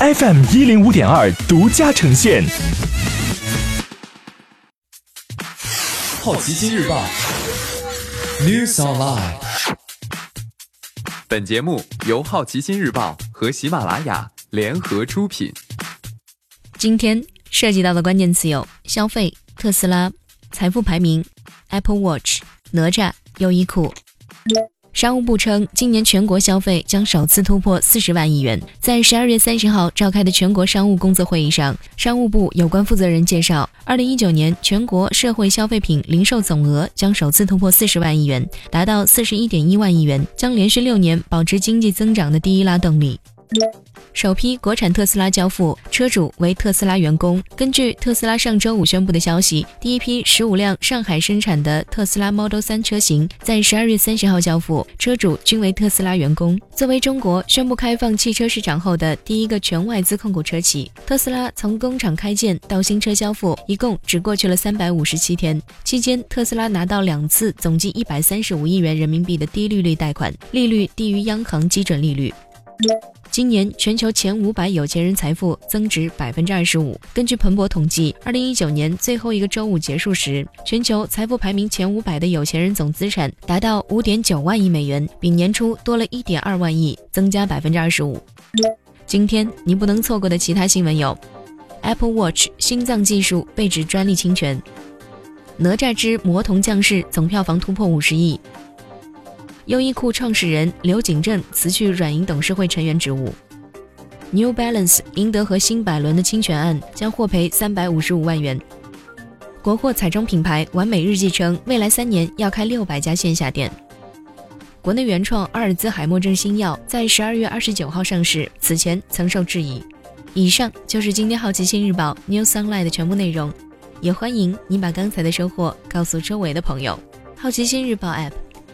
FM 一零五点二独家呈现。好奇心日报，News Online。本节目由好奇心日报和喜马拉雅联合出品。今天涉及到的关键词有：消费、特斯拉、财富排名、Apple Watch、哪吒、优衣库。商务部称，今年全国消费将首次突破四十万亿元。在十二月三十号召开的全国商务工作会议上，商务部有关负责人介绍，二零一九年全国社会消费品零售总额将首次突破四十万亿元，达到四十一点一万亿元，将连续六年保持经济增长的第一拉动力。首批国产特斯拉交付，车主为特斯拉员工。根据特斯拉上周五宣布的消息，第一批十五辆上海生产的特斯拉 Model 3车型在十二月三十号交付，车主均为特斯拉员工。作为中国宣布开放汽车市场后的第一个全外资控股车企，特斯拉从工厂开建到新车交付，一共只过去了三百五十七天。期间，特斯拉拿到两次总计一百三十五亿元人民币的低利率贷款，利率低于央行基准利率。今年全球前五百有钱人财富增值百分之二十五。根据彭博统计，二零一九年最后一个周五结束时，全球财富排名前五百的有钱人总资产达到五点九万亿美元，比年初多了一点二万亿，增加百分之二十五。今天你不能错过的其他新闻有：Apple Watch 心脏技术被指专利侵权；哪吒之魔童降世总票房突破五十亿。优衣库创始人刘景正辞去软银董事会成员职务。New Balance 赢得和新百伦的侵权案，将获赔三百五十五万元。国货彩妆品牌完美日记称，未来三年要开六百家线下店。国内原创阿尔兹海默症新药在十二月二十九号上市，此前曾受质疑。以上就是今天好奇心日报 New Sunlight 的全部内容，也欢迎你把刚才的收获告诉周围的朋友。好奇心日报 App。